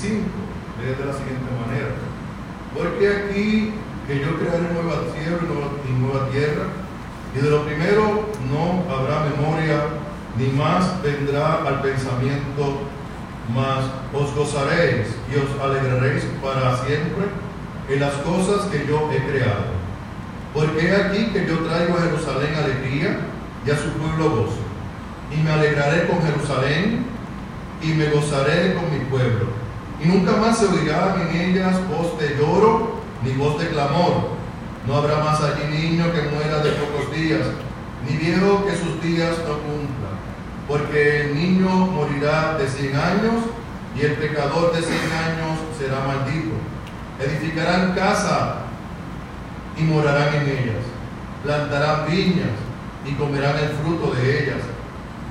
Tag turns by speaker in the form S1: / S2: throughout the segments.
S1: 7 al 25. Lee de la siguiente manera. Porque aquí que yo crearé nueva nueva, y nueva tierra, y de lo primero no habrá memoria, ni más vendrá al pensamiento, mas os gozaréis y os alegraréis para siempre en las cosas que yo he creado. Porque he aquí que yo traigo a Jerusalén alegría y a su pueblo gozo. Y me alegraré con Jerusalén y me gozaré con mi pueblo. Y nunca más se oirá en ellas voz de lloro ni voz de clamor. No habrá más allí niño que muera de pocos días, ni viejo que sus días no cumpla. Porque el niño morirá de cien años y el pecador de cien años será maldito. Edificarán casa y morarán en ellas. Plantarán viñas y comerán el fruto de ellas.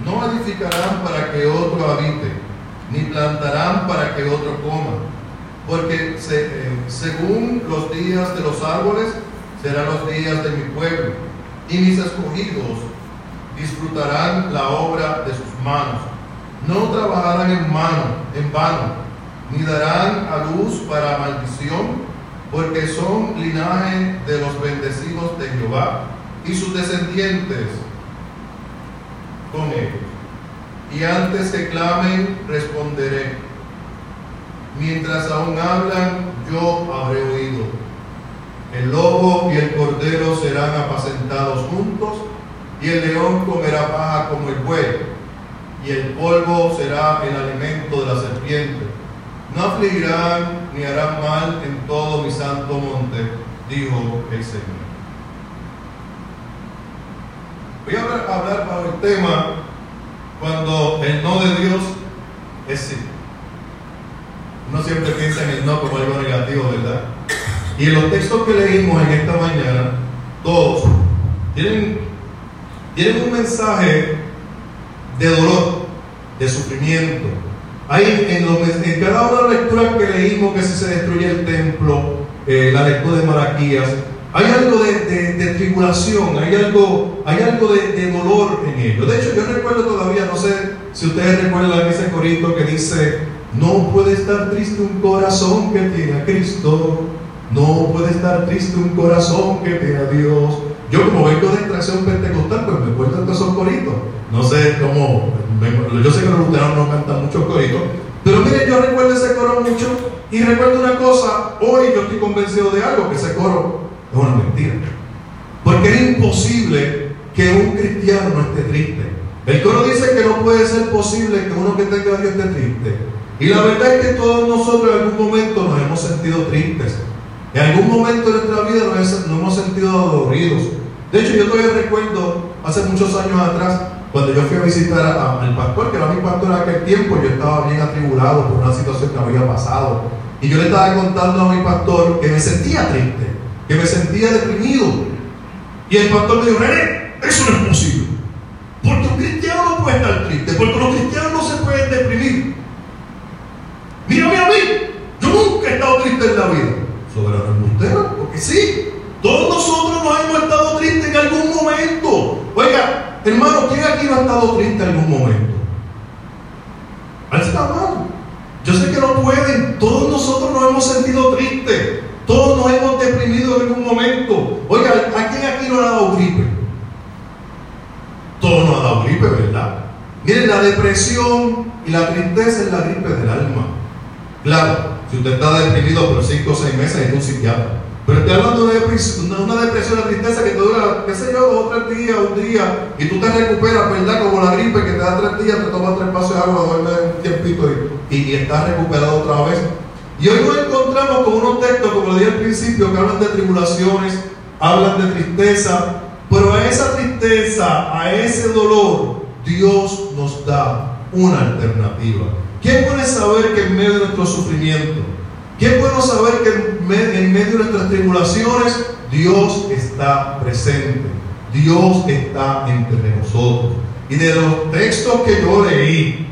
S1: No edificarán para que otro habite, ni plantarán para que otro coma. Porque eh, según los días de los árboles serán los días de mi pueblo, y mis escogidos disfrutarán la obra de sus manos. No trabajarán en en vano, ni darán a luz para maldición, porque son linaje de los bendecidos de Jehová y sus descendientes con ellos. Y antes que clamen, responderé. Mientras aún hablan, yo habré oído. El lobo y el cordero serán apacentados juntos, y el león comerá paja como el buey, y el polvo será el alimento de la serpiente. No afligirán ni harán mal en todo mi santo monte, dijo el Señor. Voy a hablar, hablar bajo el tema cuando el no de Dios es sí. Uno siempre piensa en el no como algo negativo, ¿verdad? Y en los textos que leímos en esta mañana, todos tienen, un mensaje de dolor, de sufrimiento. Hay en, los- en cada una de las lecturas que leímos que si se destruye el templo, eh, la lectura de Malaquías, hay algo de, de- tribulación, hay algo, hay algo de, dolor en ello. De hecho, yo recuerdo todavía, no sé si ustedes recuerdan ese corito que dice, no puede estar triste un corazón que tiene Cristo, no puede estar triste un corazón que tiene Dios. Yo como vengo de extracción pentecostal, pues me acuerdo de esos coritos. No sé cómo, yo sé que los luteranos no cantan muchos coritos, pero miren, yo recuerdo ese coro mucho y recuerdo una cosa, hoy yo estoy convencido de algo, que ese coro es una mentira. Porque es imposible que un cristiano no esté triste. El coro dice que no puede ser posible que uno que tenga Dios esté triste. Y la verdad es que todos nosotros en algún momento nos hemos sentido tristes. En algún momento de nuestra vida nos, hemos sentido doloridos. De hecho, yo todavía recuerdo hace muchos años atrás, cuando yo fui a visitar al pastor, que era mi pastor en aquel tiempo, yo estaba bien atribulado por una situación que había pasado. Y yo le estaba contando a mi pastor que me sentía triste, que me sentía deprimido. Y el pastor me dijo, eso no es posible. Porque un cristiano no puede estar triste, porque los cristianos no se pueden deprimir. Mírame a mí, yo nunca he estado triste en la vida. Soberano embustero, porque sí, todos nosotros nos hemos estado tristes en algún momento. Oiga, hermano, ¿quién aquí no ha estado triste en algún momento? Alza la mano. Yo sé que no pueden, todos nosotros nos hemos sentido tristes, todos nos hemos deprimido en algún momento. Oiga, ¿a quién aquí no ha dado gripe? Todos nos ha dado gripe, ¿verdad? Miren, la depresión y la tristeza es la gripe del alma. Claro, si usted está deprimido por 5 o 6 meses, es un psiquiatra. Pero estoy hablando de una, depresión, una tristeza que te dura, qué sé yo, dos tres días, un día, y tú te recuperas, ¿verdad? Como la gripe que te da tres días, te tomas tres vasos de agua, duermes un tiempito y, y estás recuperado otra vez. Y hoy nos encontramos con unos textos, como le dije al principio, que hablan de tribulaciones, hablan de tristeza, pero a esa tristeza, a ese dolor, Dios nos da una alternativa. Qué es saber que en medio de nuestro sufrimiento, qué bueno saber que en medio de nuestras tribulaciones, Dios está presente. Dios está entre nosotros. Y de los textos que yo leí,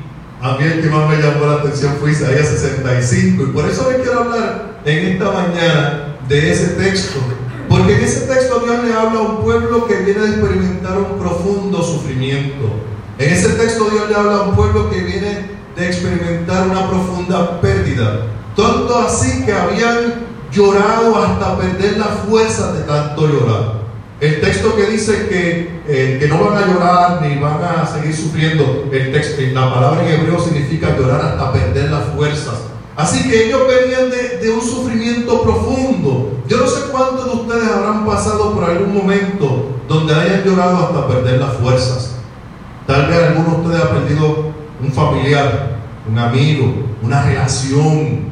S1: a mí el que más me llamó la atención fue Isaías 65. Y por eso les quiero hablar en esta mañana de ese texto. Porque en ese texto Dios le habla a un pueblo que viene a experimentar un profundo sufrimiento. En ese texto Dios le habla a un pueblo que viene de experimentar una profunda pérdida. Tanto así que habían llorado hasta perder la fuerza de tanto llorar. El texto que dice que, eh, que no van a llorar ni van a seguir sufriendo, el texto, la palabra en hebreo significa llorar hasta perder las fuerzas. Así que ellos venían de, un sufrimiento profundo. Yo no sé cuántos de ustedes habrán pasado por algún momento donde hayan llorado hasta perder las fuerzas. Tal vez alguno de ustedes ha perdido un familiar, un amigo, una relación,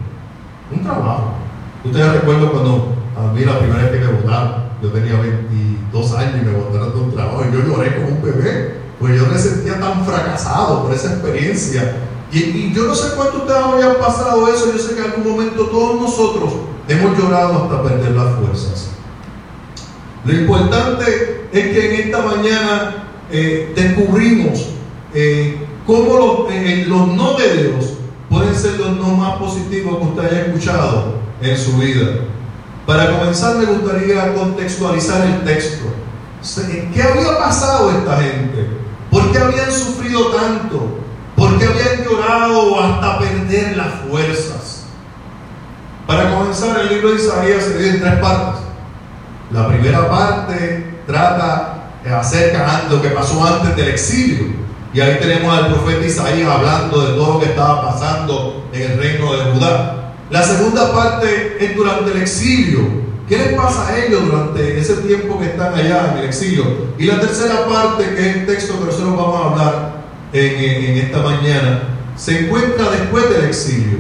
S1: un trabajo. Ustedes recuerdo cuando a mí la primera vez que me votaron, yo tenía 22 años y me botaron de un trabajo y yo lloré como un bebé, pues yo me sentía tan fracasado por esa experiencia. Y, yo no sé cuánto ustedes hayan pasado eso, yo sé que en algún momento todos nosotros hemos llorado hasta perder las fuerzas. Lo importante es que en esta mañana eh, descubrimos eh, cómo los, eh, los no de Dios pueden ser los no más positivos que usted haya escuchado en su vida. Para comenzar me gustaría contextualizar el texto. ¿Qué había pasado esta gente? ¿Por qué habían sufrido tanto? ¿Por qué habían llorado hasta perder las fuerzas? Para comenzar, el libro de Isaías se divide en tres partes. La primera parte trata acerca de lo que pasó antes del exilio. Y ahí tenemos al profeta Isaías hablando de todo lo que estaba pasando en el reino de Judá. La segunda parte es durante el exilio. ¿Qué les pasa a ellos durante ese tiempo que están allá en el exilio? Y la tercera parte, que es el texto que nosotros vamos a hablar en, esta mañana, se encuentra después del exilio.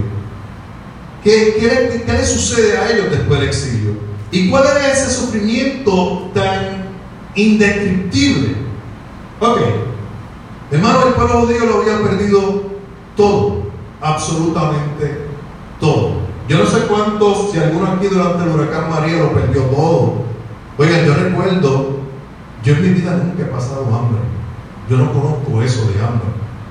S1: ¿Qué, qué, qué le sucede a ellos después del exilio? ¿Y cuál era ese sufrimiento tan indescriptible? Ok, hermano, el pueblo judío lo había perdido todo, absolutamente Yo no sé cuántos, si alguno aquí durante el huracán María lo perdió todo. Oigan, yo recuerdo, yo en mi vida nunca he pasado hambre. Yo no conozco eso de hambre.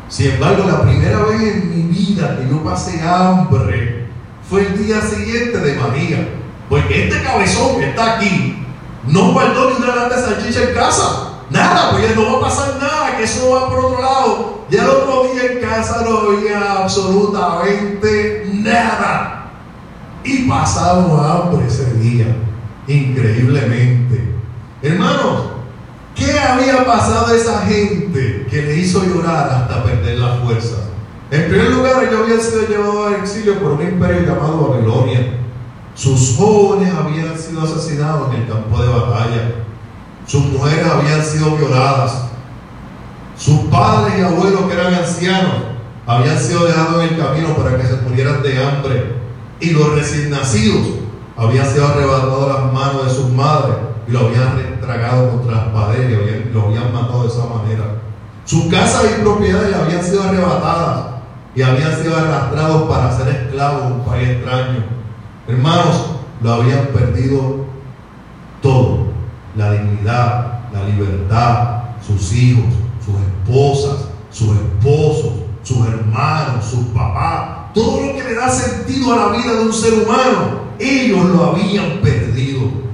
S1: Sin embargo, la primera vez en mi vida que yo pasé hambre fue el día siguiente de María. Porque este cabezón que está aquí no guardó ni una lata de salchicha en casa. Nada, pues no va a pasar nada, que eso va por otro lado. Ya el otro día en casa no había absolutamente nada. Y pasamos hambre ese día, increíblemente. Hermanos, ¿qué había pasado a esa gente que le hizo llorar hasta perder las fuerzas? En primer lugar, ellos habían sido llevados al exilio por un imperio llamado Babilonia. Sus jóvenes habían sido asesinados en el campo de batalla. Sus mujeres habían sido violadas. Sus padres y abuelos, que eran ancianos, habían sido dejados en el camino para que se murieran de hambre. Y los recién nacidos habían sido arrebatados las manos de sus madres y lo habían tragado contra las paredes y lo habían matado de esa manera. Sus casas y propiedades habían sido arrebatadas y habían sido arrastrados para ser esclavos en un país extraño. Hermanos, lo habían perdido todo. La dignidad, la libertad, sus hijos, sus esposas, sus esposos, sus hermanos, sus papás, todo lo que le da sentido a la vida de un ser humano, ellos lo habían perdido.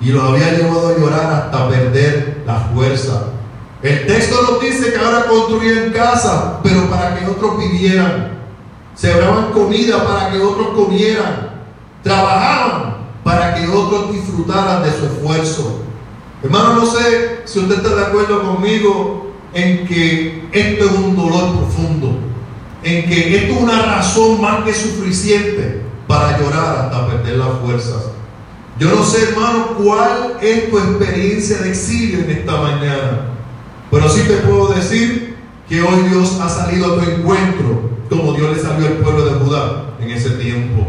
S1: Y lo habían llevado a llorar hasta perder la fuerza. El texto nos dice que ahora construían casa, pero para que otros vivieran. Sembraban comida para que otros comieran. Trabajaban para que otros disfrutaran de su esfuerzo. Hermano, no sé si usted está de acuerdo conmigo en que esto es un dolor profundo, en que esto es una razón más que suficiente para llorar hasta perder las fuerzas. Yo no sé, hermano, cuál es tu experiencia de exilio en esta mañana, pero sí te puedo decir que hoy Dios ha salido a tu encuentro como Dios le salió al pueblo de Judá en ese tiempo.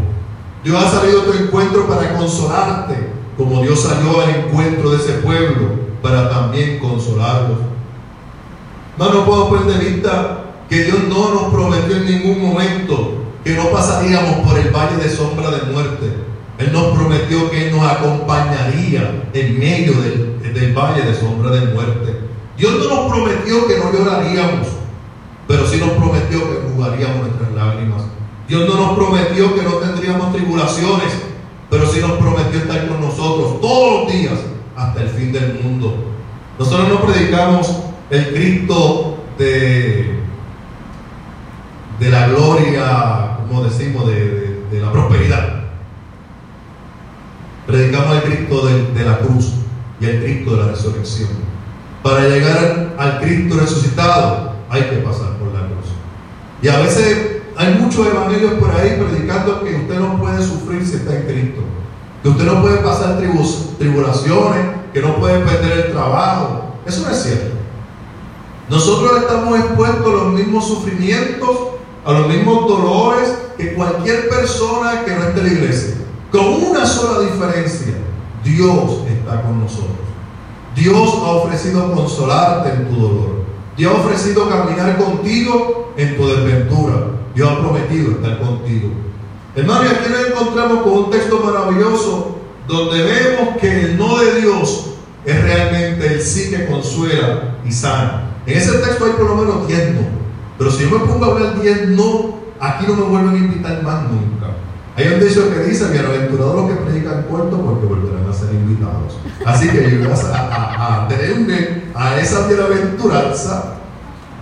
S1: Dios ha salido a tu encuentro para consolarte, como Dios salió al encuentro de ese pueblo para también consolarlos. No, no puedo de vista que Dios no nos prometió en ningún momento que no pasaríamos por el valle de sombra de muerte. Él nos prometió que nos acompañaría en medio del, del valle de sombra de muerte. Dios no nos prometió que no lloraríamos, pero sí nos prometió que jugaríamos nuestras lágrimas. Dios no nos prometió que no tendríamos tribulaciones, pero sí nos prometió estar con nosotros todos los días hasta el fin del mundo. Nosotros no predicamos el Cristo de de la gloria, como decimos, de, de- la prosperidad. Predicamos el Cristo de, de la cruz y el Cristo de la resurrección. Para llegar al, al Cristo resucitado hay que pasar por la cruz. Y a veces hay muchos evangelios por ahí predicando que usted no puede sufrir si está en Cristo. Que usted no puede pasar tribu- tribulaciones, que no puede perder el trabajo. Eso no es cierto. Nosotros estamos expuestos a los mismos sufrimientos, a los mismos dolores que cualquier persona que no esté en la iglesia. Con una sola diferencia, Dios está con nosotros. Dios ha ofrecido consolarte en tu dolor. Dios ha ofrecido caminar contigo en tu desventura. Dios ha prometido estar contigo. Hermano, y aquí nos encontramos con un texto maravilloso donde vemos que el no de Dios es realmente el sí que consuela y sana. En ese texto hay por lo menos 10 no. Pero si yo me pongo a hablar 10 no, aquí no me vuelven a invitar más nunca. Hay un dicho que dice, bienaventurados los que predican corto porque volverán a ser invitados. Así que voy a, a, a tenerme a esa bienaventuranza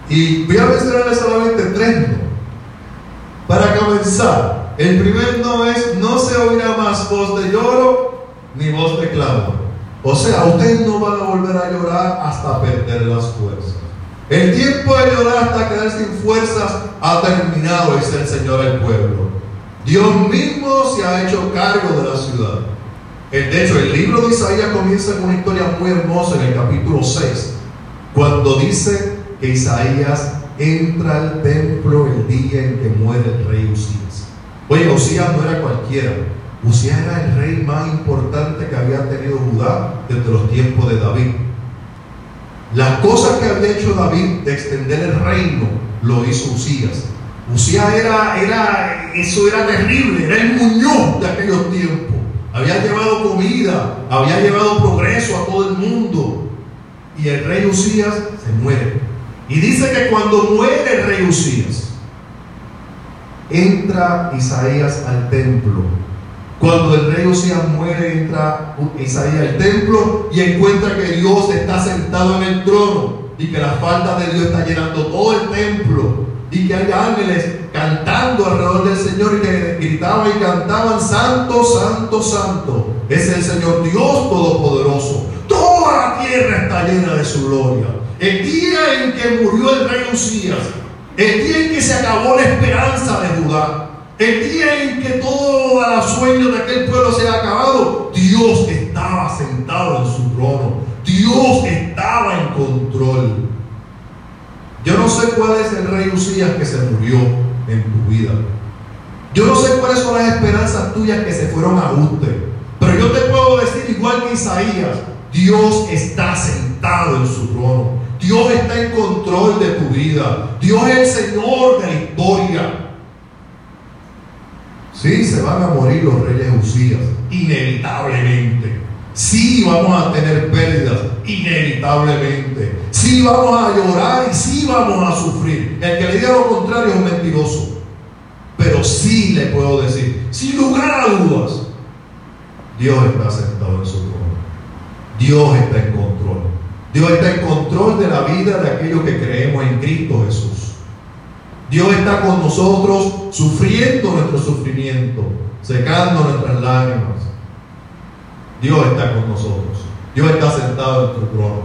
S1: y voy a mencionarles solamente tres no. Para comenzar, el primer no es, no se oirá más voz de lloro ni voz de clamor. O sea, ustedes no van a volver a llorar hasta perder las fuerzas. El tiempo de llorar hasta quedar sin fuerzas ha terminado, dice el Señor al pueblo. Dios mismo se ha hecho cargo de la ciudad. Eh, De hecho, el libro de Isaías comienza con una historia muy hermosa en el capítulo 6, cuando dice que Isaías entra al templo el día en que muere el rey Usías. Oye, Usías no era cualquiera. Usías era el rey más importante que había tenido Judá desde los tiempos de David. Las cosas que había hecho David de extender el reino lo hizo Usías. Usías era, era, eso era terrible, era el muñón de aquellos tiempos. Había llevado comida, había llevado progreso a todo el mundo. Y el rey Usías se muere. Y dice que cuando muere el rey Usías, entra Isaías al templo. Cuando el rey Usías muere, entra Isaías al templo y encuentra que Dios está sentado en el trono y que la falda de Dios está llenando todo el templo y que hay ángeles cantando alrededor del Señor y que gritaban y cantaban, Santo, Santo, Santo. Es el Señor Dios Todopoderoso. Toda la tierra está llena de su gloria. El día en que murió el rey Usías, el día en que se acabó la esperanza de Judá, el día en que todos los sueños de aquel pueblo se ha acabado, Dios estaba sentado en su trono. Dios estaba en control. Yo no sé cuál es el rey Usías que se murió en tu vida. Yo no sé cuáles son las esperanzas tuyas que se fueron a usted. Pero yo te puedo decir, igual que Isaías, Dios está sentado en su trono. Dios está en control de tu vida. Dios es el Señor de la historia. Sí, se van a morir los reyes Usías, inevitablemente. Sí, vamos a tener pérdidas, inevitablemente. Sí, vamos a llorar y sí vamos a sufrir. El que le diga lo contrario es mentiroso. Pero sí le puedo decir, sin lugar a dudas, Dios está sentado en su trono. Dios está en control. Dios está en control de la vida de aquellos que creemos en Cristo Jesús. Dios está con nosotros sufriendo nuestro sufrimiento, secando nuestras lágrimas. Dios está con nosotros. Dios está sentado en tu trono.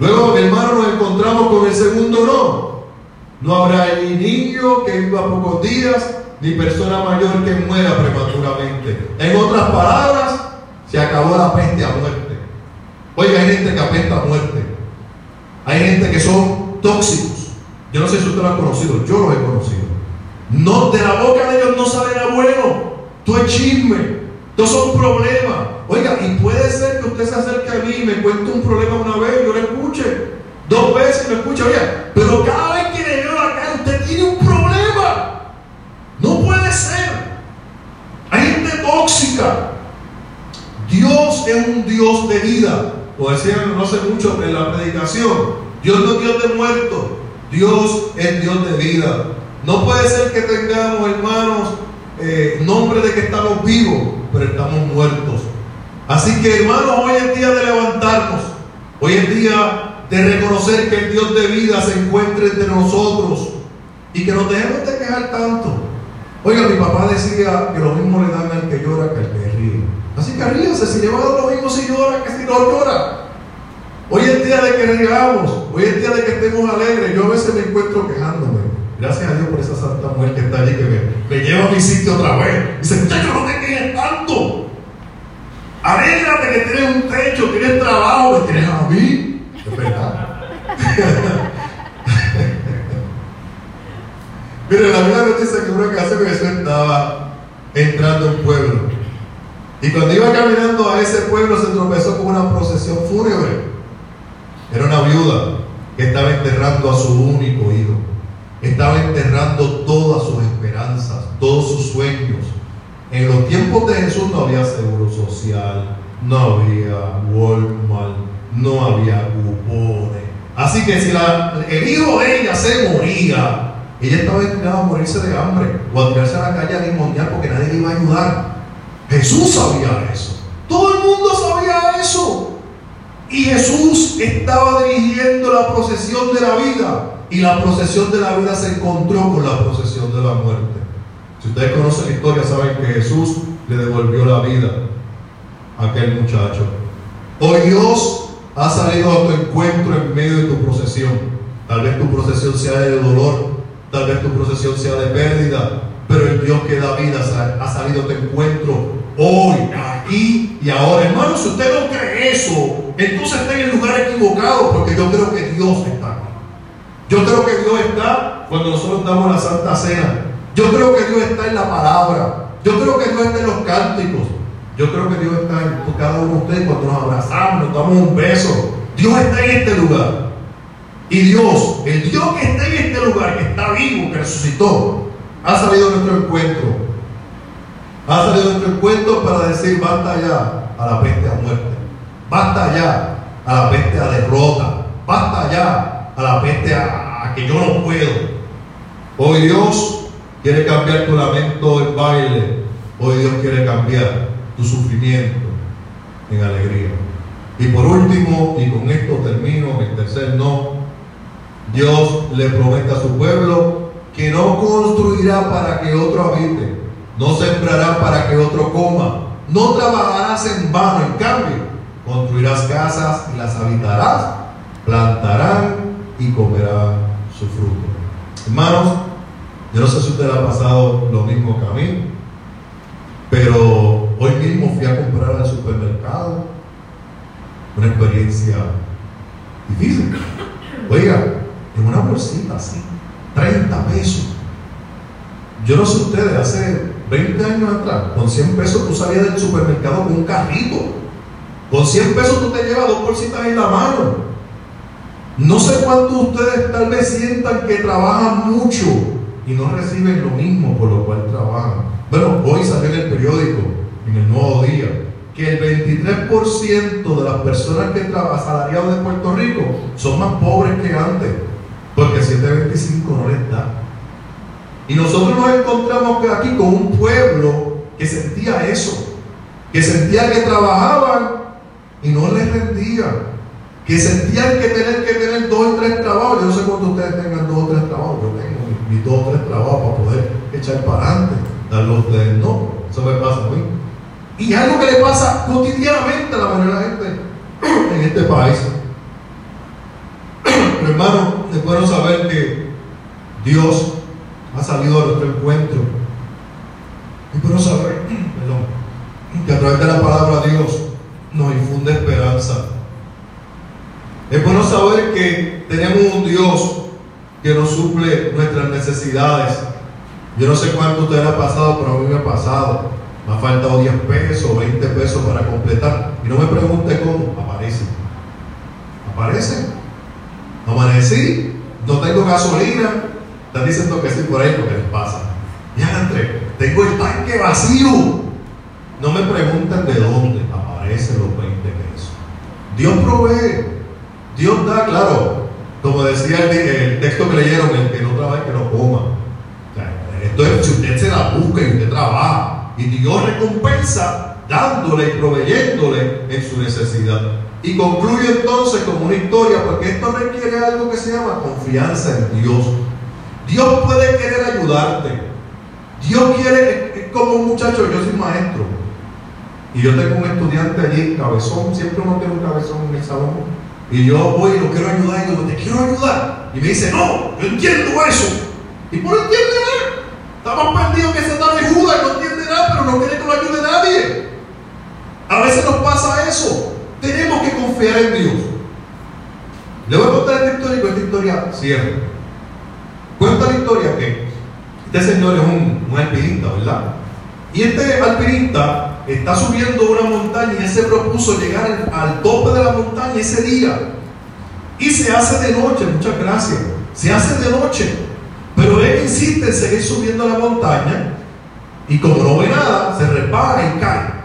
S1: Luego, hermano, nos encontramos con el segundo no. No habrá ni niño que viva pocos días, ni persona mayor que muera prematuramente. En otras palabras, se acabó la peste a muerte. Oiga, hay gente que apesta a muerte. Hay gente que son tóxicos. Yo no sé si usted lo ha conocido, yo los he conocido. No, de la boca de ellos no sale nada bueno. Todo es chisme, todos son problemas. Oiga, y puede ser que usted se acerque a mí y me cuente un problema una vez, yo le escuche. Dos veces me escuche, oye, pero cada vez que le veo la cara, usted tiene un problema. No puede ser. Hay gente tóxica. Dios es un Dios de vida. Lo decían no hace mucho en la predicación. Dios no es Dios de muertos. Dios es Dios de vida. No puede ser que tengamos, hermanos, eh, nombre de que estamos vivos, pero estamos muertos. Así que, hermanos, hoy es día de levantarnos. Hoy es día de reconocer que el Dios de vida se encuentra entre nosotros y que nos dejemos de quejar tanto. Oiga, mi papá decía que lo mismo le dan al que llora que al que ríase, si le a lo mismo si llora que si no llora. Hoy es día de que riamos, hoy es día de que estemos alegres. Yo a veces me encuentro quejándome. Gracias a Dios por esa santa mujer que está allí que me, lleva a mi sitio otra vez. Dice, muchacho, no te quejes tanto. Alégrate que tienes un techo, tienes trabajo, tienes a mí. Es verdad. Mire, la Biblia nos dice que una casa que Jesús estaba entrando en pueblo. Y cuando iba caminando a ese pueblo se tropezó con una procesión fúnebre. Era una viuda que estaba enterrando a su único hijo. Estaba enterrando todas sus esperanzas, todos sus sueños. En los tiempos de Jesús no había seguro social, no había Walmart, no había cupones. Así que si el hijo de ella se moría, ella estaba destinada a morirse de hambre o a tirarse a la calle a demoniar porque nadie le iba a ayudar. Jesús sabía eso. Todo el mundo sabía eso. Y Jesús estaba dirigiendo la procesión de la vida. Y la procesión de la vida se encontró con la procesión de la muerte. Si ustedes conocen la historia, saben que Jesús le devolvió la vida a aquel muchacho. Hoy Dios ha salido a tu encuentro en medio de tu procesión. Tal vez tu procesión sea de dolor, tal vez tu procesión sea de pérdida, pero el Dios que da vida ha salido tu encuentro hoy, aquí y ahora. Hermano, si usted no cree eso, entonces está en el lugar equivocado, porque yo creo que Dios está. Yo creo que Dios está cuando nosotros damos la Santa Cena. Yo creo que Dios está en la palabra. Yo creo que Dios está en los cánticos. Yo creo que Dios está en cada uno de ustedes cuando nos abrazamos, nos damos un beso. Dios está en este lugar. Y Dios, el Dios que está en este lugar, que está vivo, que resucitó, ha salido a nuestro encuentro. Ha salido a nuestro encuentro para decir basta ya a la peste a muerte. Basta ya a la peste a derrota. Basta ya a la peste a, que yo no puedo. Hoy Dios quiere cambiar tu lamento en baile. Hoy Dios quiere cambiar tu sufrimiento en alegría. Y por último, y con esto termino, el tercer no, Dios le promete a su pueblo que no construirá para que otro habite, no sembrará para que otro coma, no trabajarás en vano, en cambio, construirás casas y las habitarás, plantarán y comerán su fruto. Hermanos, yo no sé si usted ha pasado lo mismo que a mí, pero hoy mismo fui a comprar al supermercado una experiencia difícil. Oiga, en una bolsita así, 30 pesos. Yo no sé ustedes, hace 20 años atrás, con 100 pesos tú salías del supermercado con un carrito con 100 pesos tú te llevas dos bolsitas en la mano. No sé cuántos de ustedes tal vez sientan que trabajan mucho y no reciben lo mismo por lo cual trabajan. Bueno, hoy salió en el periódico, en el Nuevo Día, que el 23% de las personas que trabajan asalariados de Puerto Rico son más pobres que antes, porque 725 no les da. Y nosotros nos encontramos aquí con un pueblo que sentía eso, que sentía que trabajaban y no les rendía. Que sentían que tener que tener dos o tres trabajos. Yo no sé cuántos ustedes tengan dos o tres trabajos. Yo tengo mis dos o tres trabajos para poder echar para adelante. Darlo a ustedes no. Eso me pasa a mí. Y algo que le pasa cotidianamente a la mayoría de la gente en este país. Pero hermano, es bueno saber que Dios ha salido a nuestro encuentro. Es bueno saber, perdón, que a través de la palabra Dios nos infunde esperanza. Es bueno saber que tenemos un Dios que nos suple nuestras necesidades. Yo no sé cuánto usted ha pasado, pero a mí me ha pasado. Me ha faltado 10 pesos, 20 pesos para completar. Y no me pregunte cómo, aparece. Aparece. Amanecí, no tengo gasolina. Están diciendo que sí por ahí porque les pasa. Ya entré, tengo el tanque vacío. No me pregunten de dónde aparecen los 20 pesos. Dios provee, Dios da, claro, como decía el, texto que leyeron, el que no trabaja, que no coma. es si usted se la busca y usted trabaja, y Dios recompensa dándole y proveyéndole en su necesidad. Y concluye entonces como una historia, porque esto requiere algo que se llama confianza en Dios. Dios puede querer ayudarte. Dios quiere, como un muchacho, yo soy maestro. Y yo tengo un estudiante allí, cabezón, siempre uno tiene un cabezón en el salón. Y yo voy y lo quiero ayudar y digo, te quiero ayudar. Y me dice, no, yo entiendo eso. Y por entiende nada. Estamos perdidos que se da de Judas y no entiende nada, pero no quiere que lo ayude nadie. A veces nos pasa eso. Tenemos que confiar en Dios. Le voy a contar esta historia y con esta historia cierra. Cuenta la historia que este señor es un, un alpinista, ¿verdad? Y este alpinista está subiendo una montaña y él se propuso llegar al tope de la montaña ese día. Y se hace de noche, muchas gracias. Se hace de noche. Pero él insiste en seguir subiendo la montaña y como no ve nada, se repara y cae.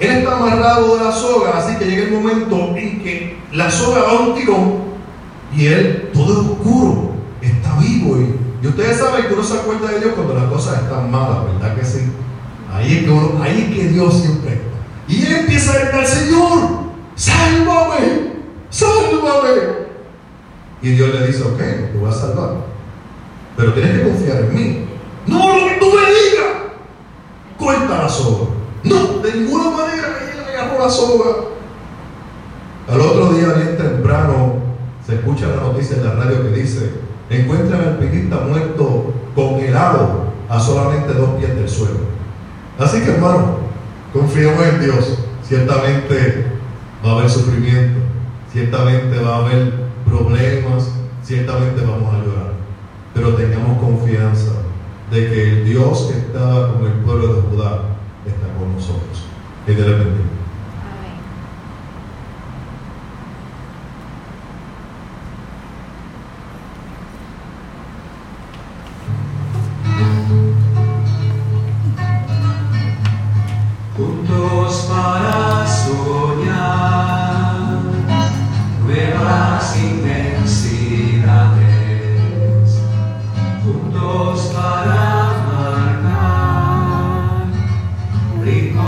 S1: Él está amarrado de la soga, así que llega el momento en que la soga va a un tirón y él, todo es oscuro, está vivo. Y, y ustedes saben que uno se acuerda de Dios cuando las cosas están malas, ¿verdad que sí? Ahí es que, uno, ahí es que Dios siempre está. Y él empieza a gritar, Señor, sálvame, sálvame. Y Dios le dice, ok, te voy a salvar. Pero tienes que confiar en mí. No, lo que tú me digas. Corta la soga. No, de ninguna manera que él agarró la soga. Al otro día, bien temprano, se escucha la noticia en la radio que dice, encuentran al alpinista muerto congelado a solamente dos pies del suelo. Así que hermano, confiemos en Dios. Ciertamente va a haber sufrimiento, ciertamente va a haber problemas, ciertamente vamos a llorar. Pero tengamos confianza de que el Dios que estaba con el pueblo de Judá está con nosotros. Bendiga.